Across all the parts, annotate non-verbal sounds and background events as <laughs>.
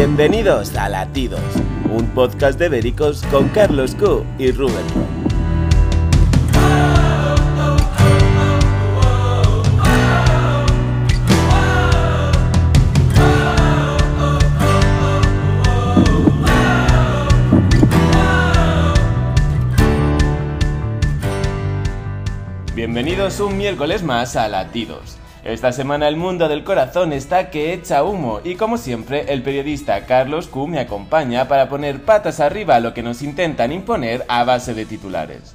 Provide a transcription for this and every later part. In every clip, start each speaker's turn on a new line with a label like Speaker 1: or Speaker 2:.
Speaker 1: Bienvenidos a Latidos, un podcast de Vericos con Carlos Q y Rubén. Bienvenidos un miércoles más a Latidos. Esta semana el mundo del corazón está que echa humo y como siempre el periodista Carlos Q me acompaña para poner patas arriba a lo que nos intentan imponer a base de titulares.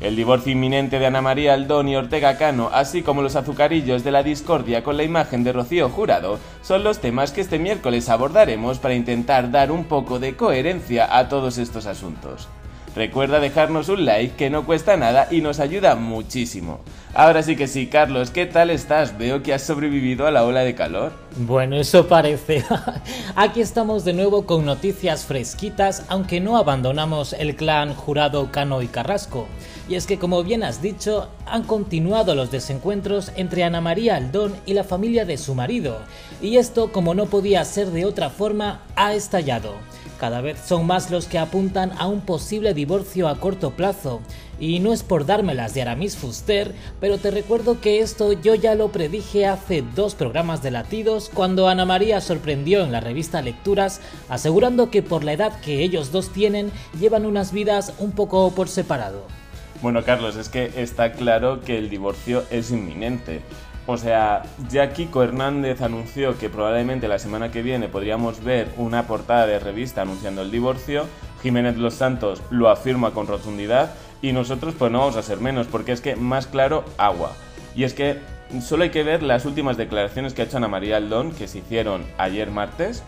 Speaker 1: El divorcio inminente de Ana María Aldón y Ortega Cano, así como los azucarillos de la discordia con la imagen de Rocío Jurado, son los temas que este miércoles abordaremos para intentar dar un poco de coherencia a todos estos asuntos. Recuerda dejarnos un like que no cuesta nada y nos ayuda muchísimo. Ahora sí que sí, Carlos, ¿qué tal estás? Veo que has sobrevivido a la ola de calor.
Speaker 2: Bueno, eso parece. <laughs> Aquí estamos de nuevo con noticias fresquitas, aunque no abandonamos el clan Jurado, Cano y Carrasco. Y es que, como bien has dicho, han continuado los desencuentros entre Ana María Aldón y la familia de su marido. Y esto, como no podía ser de otra forma, ha estallado. Cada vez son más los que apuntan a un posible divorcio a corto plazo. Y no es por dármelas de Aramis Fuster, pero te recuerdo que esto yo ya lo predije hace dos programas de latidos cuando Ana María sorprendió en la revista Lecturas asegurando que por la edad que ellos dos tienen llevan unas vidas un poco por separado.
Speaker 1: Bueno, Carlos, es que está claro que el divorcio es inminente. O sea, ya Kiko Hernández anunció que probablemente la semana que viene podríamos ver una portada de revista anunciando el divorcio. Jiménez Los Santos lo afirma con rotundidad y nosotros pues no vamos a ser menos porque es que más claro, agua. Y es que solo hay que ver las últimas declaraciones que ha hecho Ana María Aldón, que se hicieron ayer martes,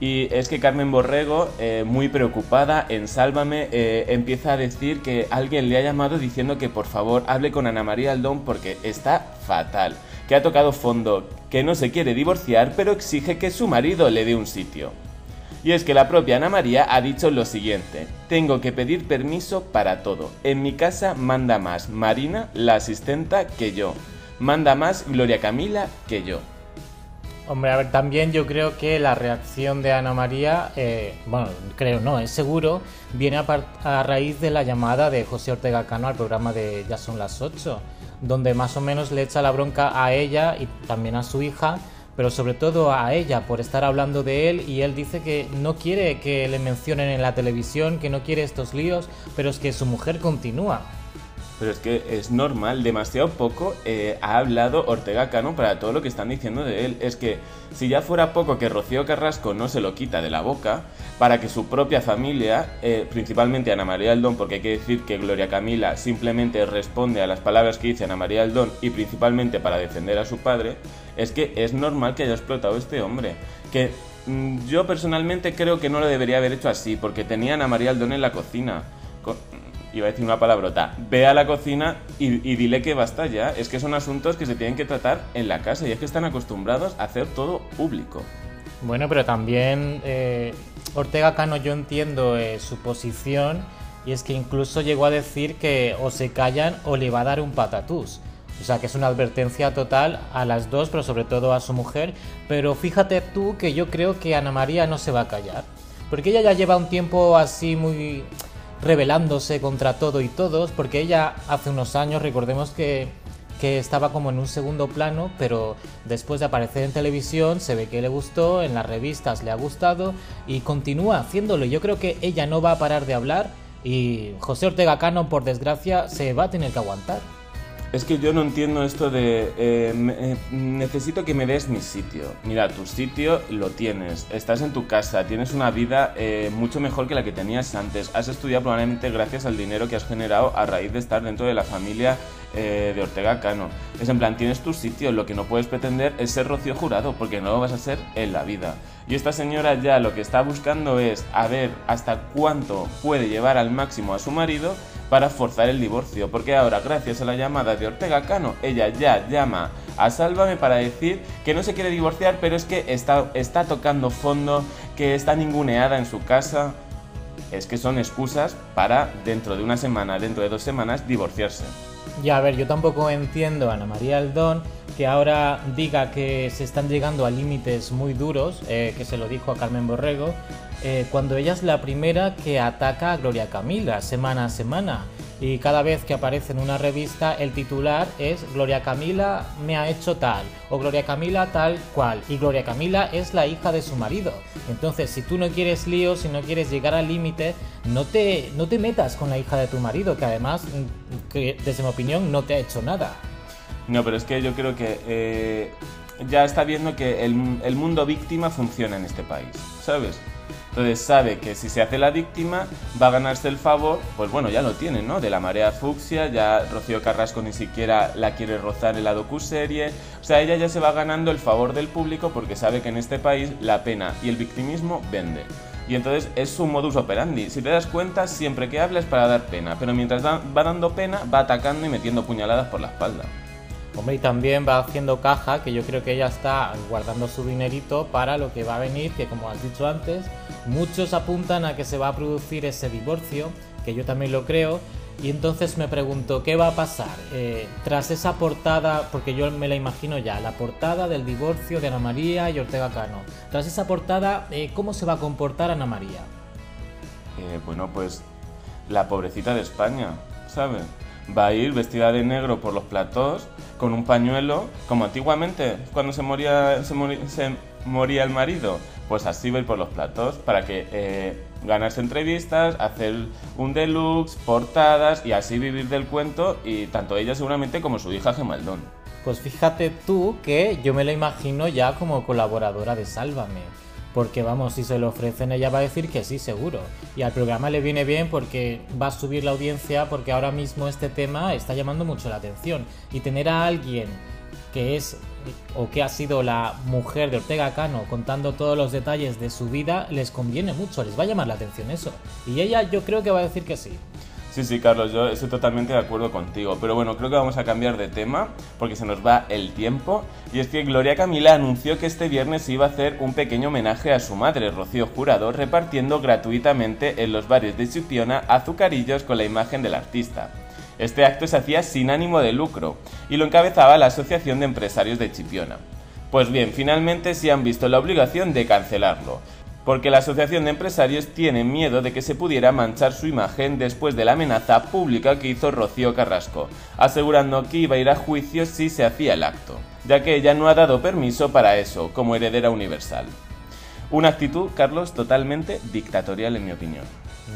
Speaker 1: y es que Carmen Borrego, eh, muy preocupada en Sálvame, eh, empieza a decir que alguien le ha llamado diciendo que por favor hable con Ana María Aldón porque está fatal, que ha tocado fondo, que no se quiere divorciar pero exige que su marido le dé un sitio. Y es que la propia Ana María ha dicho lo siguiente, tengo que pedir permiso para todo, en mi casa manda más Marina, la asistenta, que yo, manda más Gloria Camila que yo.
Speaker 2: Hombre, a ver, también yo creo que la reacción de Ana María, eh, bueno, creo no, es seguro, viene a, raíz de la llamada de José Ortega Cano al programa de Ya son las 8, donde más o menos le echa la bronca a ella y también a su hija, pero sobre todo a ella por estar hablando de él y él dice que no quiere que le mencionen en la televisión, que no quiere estos líos, pero es que su mujer continúa
Speaker 1: pero es que es normal, demasiado poco eh, ha hablado Ortega Cano para todo lo que están diciendo de él. Es que si ya fuera poco que Rocío Carrasco no se lo quita de la boca, para que su propia familia, eh, principalmente Ana María Aldón, porque hay que decir que Gloria Camila simplemente responde a las palabras que dice Ana María Aldón y principalmente para defender a su padre, es que es normal que haya explotado este hombre. Que mm, yo personalmente creo que no lo debería haber hecho así, porque tenía a Ana María Aldón en la cocina iba a decir una palabrota, ve a la cocina y, dile que basta ya. Es que son asuntos que se tienen que tratar en la casa y es que están acostumbrados a hacer todo público.
Speaker 2: Bueno, pero también eh, Ortega Cano yo entiendo eh, su posición y es que incluso llegó a decir que o se callan o le va a dar un patatús. O sea que es una advertencia total a las dos, pero sobre todo a su mujer. Pero fíjate tú que yo creo que Ana María no se va a callar. Porque ella ya lleva un tiempo así muy rebelándose contra todo y todos, porque ella hace unos años, recordemos que, que estaba como en un segundo plano, pero después de aparecer en televisión se ve que le gustó, en las revistas le ha gustado y continúa haciéndolo. Yo creo que ella no va a parar de hablar y José Ortega Cano, por desgracia, se va a tener que aguantar.
Speaker 1: Es que yo no entiendo esto de eh, eh, necesito que me des mi sitio. Mira, tu sitio lo tienes, estás en tu casa, tienes una vida eh, mucho mejor que la que tenías antes. Has estudiado probablemente gracias al dinero que has generado a raíz de estar dentro de la familia de Ortega Cano. Es en plan, tienes tu sitio, lo que no puedes pretender es ser Rocío Jurado, porque no lo vas a ser en la vida. Y esta señora ya lo que está buscando es a ver hasta cuánto puede llevar al máximo a su marido para forzar el divorcio, porque ahora gracias a la llamada de Ortega Cano, ella ya llama a Sálvame para decir que no se quiere divorciar, pero es que está, está tocando fondo, que está ninguneada en su casa. Es que son excusas para dentro de una semana, dentro de dos semanas, divorciarse.
Speaker 2: Ya, a ver, yo tampoco entiendo a Ana María Aldón, que ahora diga que se están llegando a límites muy duros, eh, que se lo dijo a Carmen Borrego, eh, cuando ella es la primera que ataca a Gloria Camila semana a semana. Y cada vez que aparece en una revista el titular es Gloria Camila me ha hecho tal o Gloria Camila tal cual. Y Gloria Camila es la hija de su marido. Entonces si tú no quieres lío, si no quieres llegar al límite, no te, no te metas con la hija de tu marido, que además, mm, desde mi opinión, no te ha hecho nada.
Speaker 1: No, pero es que yo creo que eh, ya está viendo que el, el mundo víctima funciona en este país, ¿sabes? Entonces sabe que si se hace la víctima va a ganarse el favor, pues bueno, ya lo tiene, ¿no? De la marea fucsia, ya Rocío Carrasco ni siquiera la quiere rozar en la docuserie. O sea, ella ya se va ganando el favor del público porque sabe que en este país la pena y el victimismo vende. Y entonces es su modus operandi. Si te das cuenta, siempre que habla es para dar pena, pero mientras va dando pena, va atacando y metiendo puñaladas por la espalda.
Speaker 2: Hombre, y también va haciendo caja, que yo creo que ella está guardando su dinerito para lo que va a venir, que como has dicho antes, muchos apuntan a que se va a producir ese divorcio, que yo también lo creo, y entonces me pregunto, ¿qué va a pasar? Eh, tras esa portada, porque yo me la imagino ya, la portada del divorcio de Ana María y Ortega Cano. Tras esa portada, eh, ¿cómo se va a comportar Ana María?
Speaker 1: Eh, bueno, pues la pobrecita de España, ¿sabes? Va a ir vestida de negro por los platós con un pañuelo, como antiguamente, cuando se moría, se, moría, el marido. Pues así va a ir por los platos para que eh, ganarse entrevistas, hacer un deluxe, portadas y así vivir del cuento y tanto ella seguramente como su hija Gemaldón.
Speaker 2: Pues fíjate tú que yo me la imagino ya como colaboradora de Sálvame. Porque vamos, si se lo ofrecen ella va a decir que sí, seguro. Y al programa le viene bien porque va a subir la audiencia porque ahora mismo este tema está llamando mucho la atención. Y tener a alguien que es o que ha sido la mujer de Ortega Cano contando todos los detalles de su vida les conviene mucho, les va a llamar la atención eso. Y ella yo creo que va a decir que sí.
Speaker 1: Sí, sí, Carlos, yo estoy totalmente de acuerdo contigo. Pero bueno, creo que vamos a cambiar de tema porque se nos va el tiempo. Y es que Gloria Camila anunció que este viernes iba a hacer un pequeño homenaje a su madre, Rocío Jurado, repartiendo gratuitamente en los bares de Chipiona azucarillos con la imagen del artista. Este acto se hacía sin ánimo de lucro y lo encabezaba la Asociación de Empresarios de Chipiona. Pues bien, finalmente se han visto la obligación de cancelarlo porque la Asociación de Empresarios tiene miedo de que se pudiera manchar su imagen después de la amenaza pública que hizo Rocío Carrasco, asegurando que iba a ir a juicio si se hacía el acto, ya que ella no ha dado permiso para eso, como heredera universal. Una actitud, Carlos, totalmente dictatorial en mi opinión.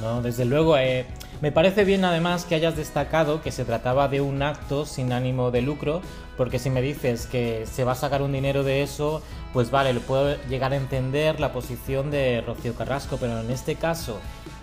Speaker 2: No, desde luego, eh, me parece bien además que hayas destacado que se trataba de un acto sin ánimo de lucro, porque si me dices que se va a sacar un dinero de eso, pues vale, le puedo llegar a entender la posición de Rocío Carrasco, pero en este caso,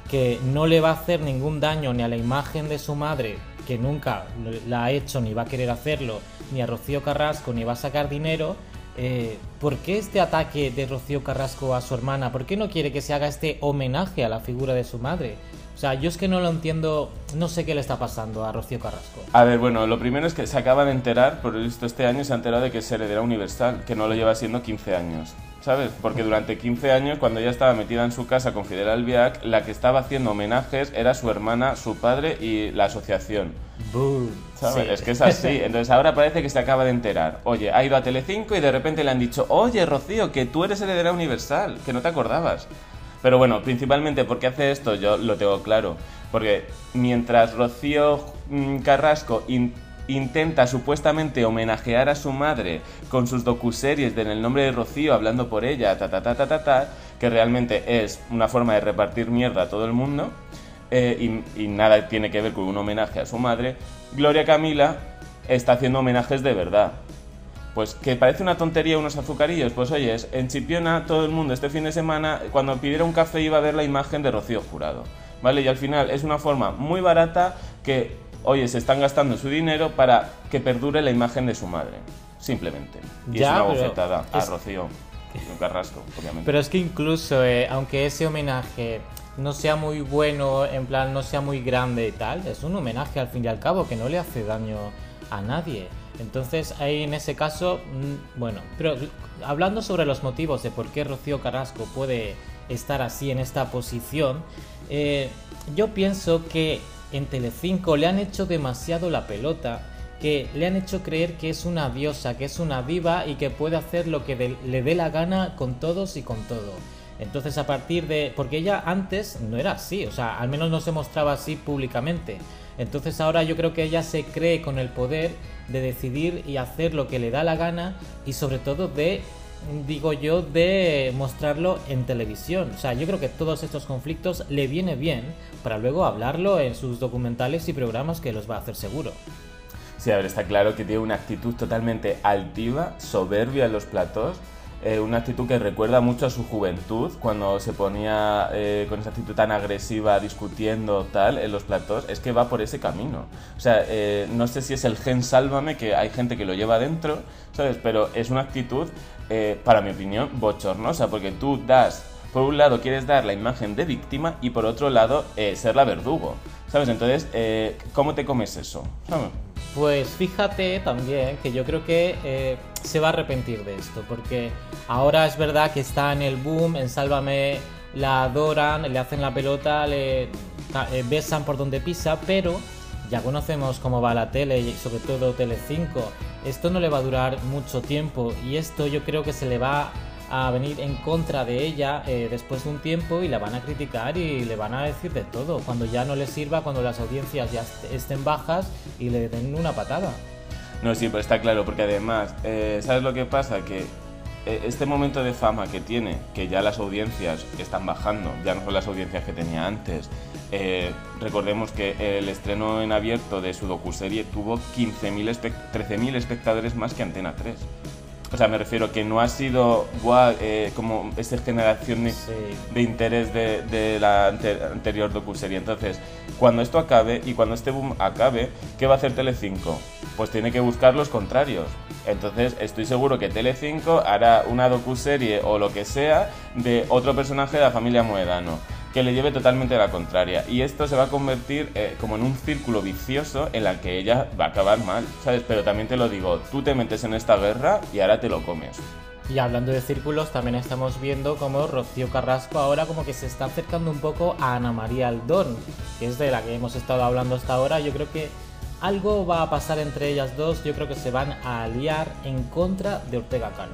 Speaker 2: que no le va a hacer ningún daño ni a la imagen de su madre, que nunca la ha hecho ni va a querer hacerlo, ni a Rocío Carrasco, ni va a sacar dinero, eh, ¿por qué este ataque de Rocío Carrasco a su hermana? ¿Por qué no quiere que se haga este homenaje a la figura de su madre? O sea, yo es que no lo entiendo, no sé qué le está pasando a Rocío Carrasco.
Speaker 1: A ver, bueno, lo primero es que se acaba de enterar, por visto este año se ha enterado de que es heredera universal, que no lo lleva siendo 15 años. ¿Sabes? Porque durante 15 años, cuando ella estaba metida en su casa con Fidel Albiac, la que estaba haciendo homenajes era su hermana, su padre y la asociación. ¿Sabes? Es que es así. <laughs> Entonces ahora parece que se acaba de enterar. Oye, ha ido a Telecinco y de repente le han dicho, oye, Rocío, que tú eres heredera universal, que no te acordabas. Pero bueno, principalmente porque hace esto, yo lo tengo claro. Porque mientras Rocío mm, Carrasco intenta supuestamente homenajear a su madre con sus docuseries de En el nombre de Rocío, hablando por ella, ta ta ta ta ta, ta que realmente es una forma de repartir mierda a todo el mundo, eh, y, y nada tiene que ver con un homenaje a su madre, Gloria Camila está haciendo homenajes de verdad. Pues que parece una tontería unos azucarillos, pues oye, en Chipiona todo el mundo este fin de semana cuando pidiera un café iba a ver la imagen de Rocío Jurado, ¿vale? Y al final es una forma muy barata que, oye, se están gastando su dinero para que perdure la imagen de su madre, simplemente. Y es una bofetada a Rocío Carrasco, obviamente.
Speaker 2: Pero es que incluso, eh, aunque ese homenaje no sea muy bueno, en plan no sea muy grande y tal, es un homenaje al fin y al cabo que no le hace daño a nadie. Entonces ahí en ese caso, mm, bueno, pero hablando sobre los motivos de por qué Rocío Carrasco puede estar así en esta posición, eh, yo pienso que en Telecinco le han hecho demasiado la pelota que le han hecho creer que es una diosa, que es una diva y que puede hacer lo que le dé la gana con todos y con todo. Entonces a partir de... porque ella antes no era así, o sea, al menos no se mostraba así públicamente. Entonces ahora yo creo que ella se cree con el poder de decidir y hacer lo que le da la gana y sobre todo de digo yo, de mostrarlo en televisión. O sea, yo creo que todos estos conflictos le viene bien para luego hablarlo en sus documentales y programas que los va a hacer seguro.
Speaker 1: Sí, a ver, está claro que tiene una actitud totalmente altiva, soberbia en los platos. Eh, una actitud que recuerda mucho a su juventud, cuando se ponía eh, con esa actitud tan agresiva discutiendo tal en los platos, es que va por ese camino. O sea, eh, no sé si es el gen sálvame, que hay gente que lo lleva dentro, ¿sabes? Pero es una actitud, para mi opinión, bochornosa, porque tú das, por un lado quieres dar la imagen de víctima y por otro lado ser la verdugo, ¿sabes? Entonces, ¿cómo te comes eso?
Speaker 2: Pues fíjate también que yo creo que se va a arrepentir de esto, porque ahora es verdad que está en el boom, en Sálvame la adoran, le hacen la pelota, le eh, besan por donde pisa, pero ya conocemos cómo va la tele y sobre todo Tele5. Esto no le va a durar mucho tiempo y esto yo creo que se le va a venir en contra de ella eh, después de un tiempo y la van a criticar y le van a decir de todo, cuando ya no le sirva, cuando las audiencias ya estén bajas y le den una patada.
Speaker 1: No, sí, pero está claro, porque además, eh, ¿sabes lo que pasa? Que eh, este momento de fama que tiene, que ya las audiencias están bajando, ya no son las audiencias que tenía antes, recordemos que el estreno en abierto de su docuserie tuvo 13.000 espectadores más que Antena 3. O sea, me refiero que no ha sido eh, como esa generación de interés de, la anterior docuserie. Entonces, cuando esto acabe y cuando este boom acabe, ¿qué va a hacer Telecinco? Pues tiene que buscar los contrarios. Entonces, estoy seguro que Telecinco hará una docuserie o lo que sea de otro personaje de la familia Moedano que le lleve totalmente a la contraria. Y esto se va a convertir eh, como en un círculo vicioso en el que ella va a acabar mal, ¿sabes? Pero también te lo digo, tú te metes en esta guerra y ahora te lo comes.
Speaker 2: Y hablando de círculos, también estamos viendo como Rocío Carrasco ahora como que se está acercando un poco a Ana María Aldón, que es de la que hemos estado hablando hasta ahora. Yo creo que algo va a pasar entre ellas dos, yo creo que se van a aliar en contra de Ortega Cano.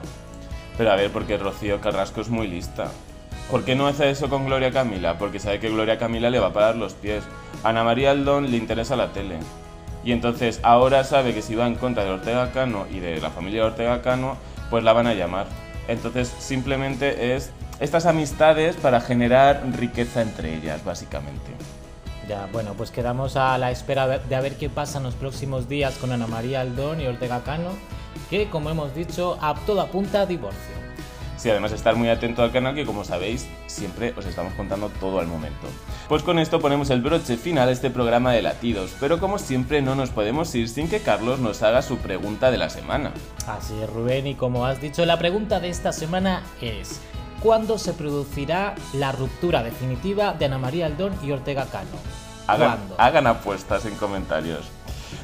Speaker 1: Pero a ver, porque Rocío Carrasco es muy lista. ¿Por qué no hace eso con Gloria Camila? Porque sabe que Gloria Camila le va a parar los pies. A Ana María Aldón le interesa la tele. Y entonces ahora sabe que si va en contra de Ortega Cano y de la familia de Ortega Cano, pues la van a llamar. Entonces simplemente es estas amistades para generar riqueza entre ellas, básicamente.
Speaker 2: Ya, bueno, pues quedamos a la espera de a ver qué pasa en los próximos días con Ana María Aldón y Ortega Cano, que como hemos dicho, a toda punta divorcio.
Speaker 1: Sí, además estar muy atento al canal que como sabéis siempre os estamos contando todo al momento. Pues con esto ponemos el broche final a este programa de latidos, pero como siempre no nos podemos ir sin que Carlos nos haga su pregunta de la semana.
Speaker 2: Así es Rubén y como has dicho la pregunta de esta semana es ¿Cuándo se producirá la ruptura definitiva de Ana María Aldón y Ortega Cano?
Speaker 1: Hagan, hagan apuestas en comentarios.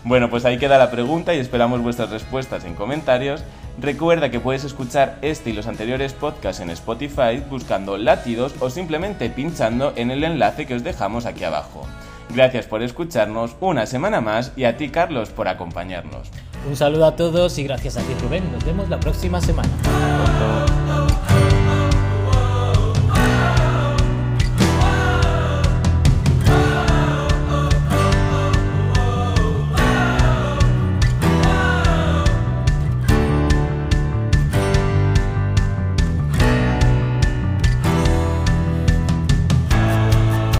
Speaker 1: Bueno, pues ahí queda la pregunta y esperamos vuestras respuestas en comentarios Recuerda que puedes escuchar este y los anteriores podcasts en Spotify buscando latidos o simplemente pinchando en el enlace que os dejamos aquí abajo. Gracias por escucharnos una semana más y a ti Carlos por acompañarnos.
Speaker 2: Un saludo a todos y gracias a ti Rubén. Nos vemos la próxima semana.